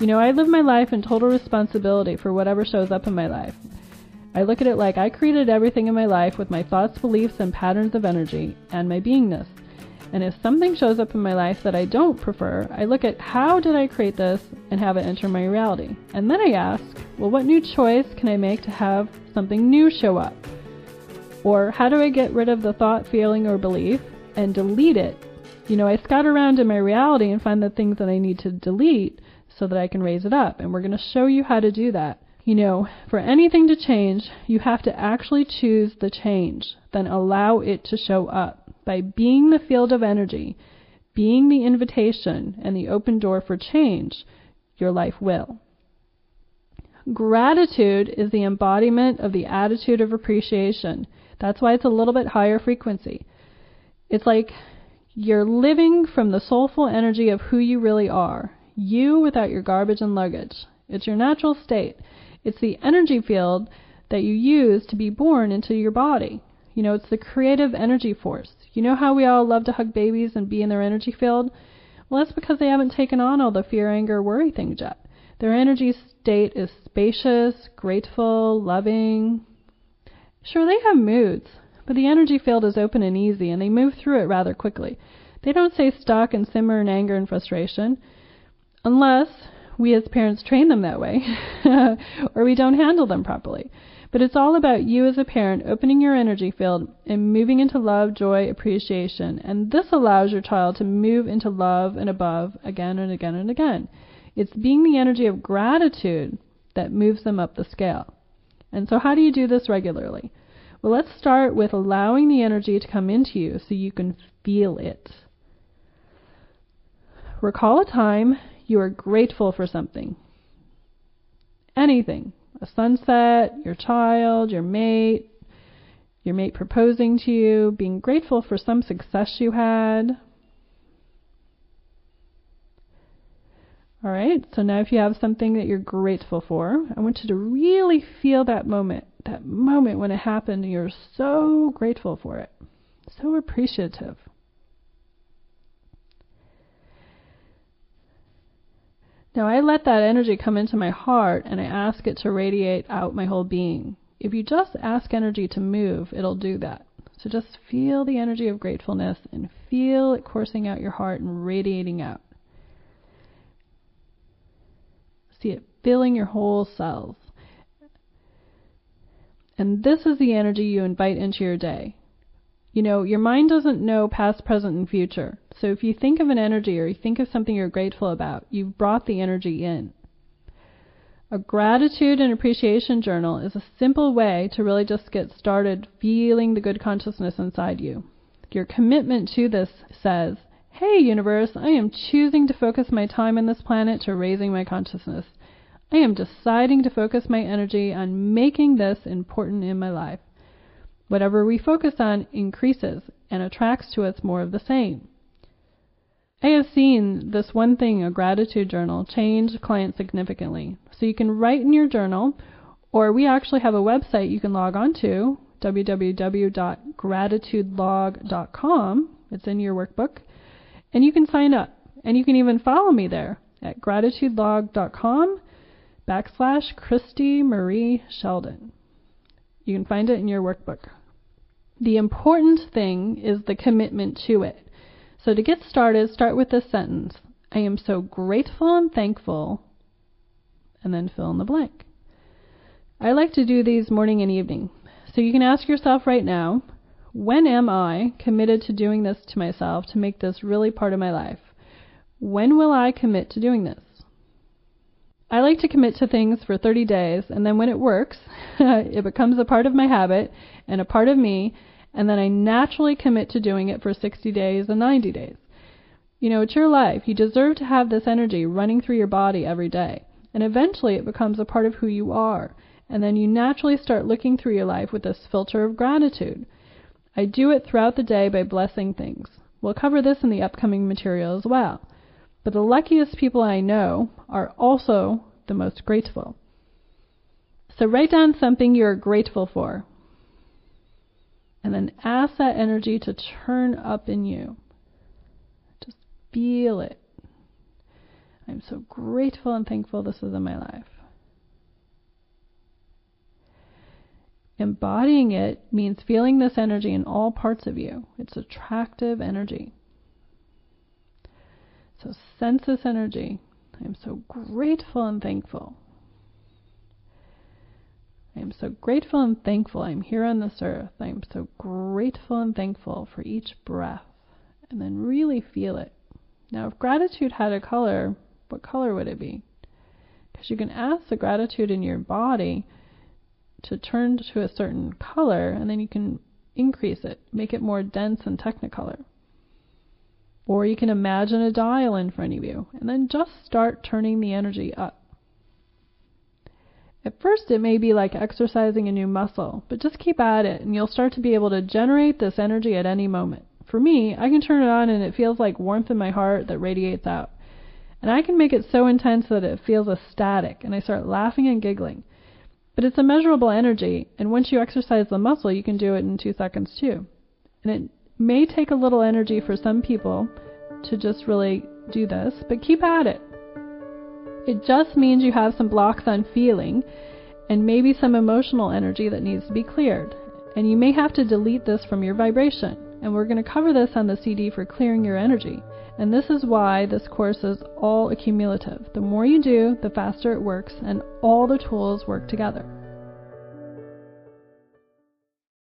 You know, I live my life in total responsibility for whatever shows up in my life. I look at it like I created everything in my life with my thoughts, beliefs, and patterns of energy and my beingness. And if something shows up in my life that I don't prefer, I look at how did I create this and have it enter my reality. And then I ask, well, what new choice can I make to have something new show up? Or how do I get rid of the thought, feeling, or belief and delete it? You know, I scout around in my reality and find the things that I need to delete so that I can raise it up. And we're going to show you how to do that. You know, for anything to change, you have to actually choose the change, then allow it to show up by being the field of energy, being the invitation and the open door for change, your life will. Gratitude is the embodiment of the attitude of appreciation. That's why it's a little bit higher frequency. It's like you're living from the soulful energy of who you really are. You without your garbage and luggage. It's your natural state. It's the energy field that you use to be born into your body. You know, it's the creative energy force. You know how we all love to hug babies and be in their energy field? Well, that's because they haven't taken on all the fear, anger, worry things yet. Their energy state is spacious, grateful, loving. Sure, they have moods, but the energy field is open and easy, and they move through it rather quickly. They don't stay stuck and simmer in anger and frustration, unless we as parents train them that way, or we don't handle them properly. But it's all about you as a parent opening your energy field and moving into love, joy, appreciation. And this allows your child to move into love and above again and again and again. It's being the energy of gratitude that moves them up the scale. And so, how do you do this regularly? Well, let's start with allowing the energy to come into you so you can feel it. Recall a time you are grateful for something. Anything a sunset, your child, your mate, your mate proposing to you, being grateful for some success you had. All right, so now if you have something that you're grateful for, I want you to really feel that moment, that moment when it happened and you're so grateful for it, so appreciative. Now I let that energy come into my heart and I ask it to radiate out my whole being. If you just ask energy to move, it'll do that. So just feel the energy of gratefulness and feel it coursing out your heart and radiating out. See it filling your whole cells. And this is the energy you invite into your day. You know, your mind doesn't know past, present, and future. So if you think of an energy or you think of something you're grateful about, you've brought the energy in. A gratitude and appreciation journal is a simple way to really just get started feeling the good consciousness inside you. Your commitment to this says, Hey, universe, I am choosing to focus my time on this planet to raising my consciousness. I am deciding to focus my energy on making this important in my life. Whatever we focus on increases and attracts to us more of the same. I have seen this one thing, a gratitude journal, change clients significantly. So you can write in your journal, or we actually have a website you can log on to, www.gratitudelog.com. It's in your workbook. And you can sign up. And you can even follow me there at gratitudelog.com backslash Christie Marie Sheldon. You can find it in your workbook. The important thing is the commitment to it. So to get started, start with this sentence I am so grateful and thankful, and then fill in the blank. I like to do these morning and evening. So you can ask yourself right now when am I committed to doing this to myself to make this really part of my life? When will I commit to doing this? I like to commit to things for 30 days, and then when it works, it becomes a part of my habit and a part of me, and then I naturally commit to doing it for 60 days and 90 days. You know, it's your life. You deserve to have this energy running through your body every day. And eventually it becomes a part of who you are. And then you naturally start looking through your life with this filter of gratitude. I do it throughout the day by blessing things. We'll cover this in the upcoming material as well. But the luckiest people I know are also the most grateful. So write down something you're grateful for. And then ask that energy to turn up in you. Just feel it. I'm so grateful and thankful this is in my life. Embodying it means feeling this energy in all parts of you. It's attractive energy. So sense this energy. I'm so grateful and thankful. I am so grateful and thankful I'm here on this earth. I am so grateful and thankful for each breath. And then really feel it. Now, if gratitude had a color, what color would it be? Because you can ask the gratitude in your body to turn to a certain color, and then you can increase it, make it more dense and technicolor. Or you can imagine a dial in front of you, and then just start turning the energy up. At first, it may be like exercising a new muscle, but just keep at it, and you'll start to be able to generate this energy at any moment. For me, I can turn it on, and it feels like warmth in my heart that radiates out. And I can make it so intense that it feels ecstatic, and I start laughing and giggling. But it's a measurable energy, and once you exercise the muscle, you can do it in two seconds too. And it may take a little energy for some people to just really do this, but keep at it. It just means you have some blocks on feeling and maybe some emotional energy that needs to be cleared. And you may have to delete this from your vibration. And we're going to cover this on the CD for clearing your energy. And this is why this course is all accumulative. The more you do, the faster it works, and all the tools work together.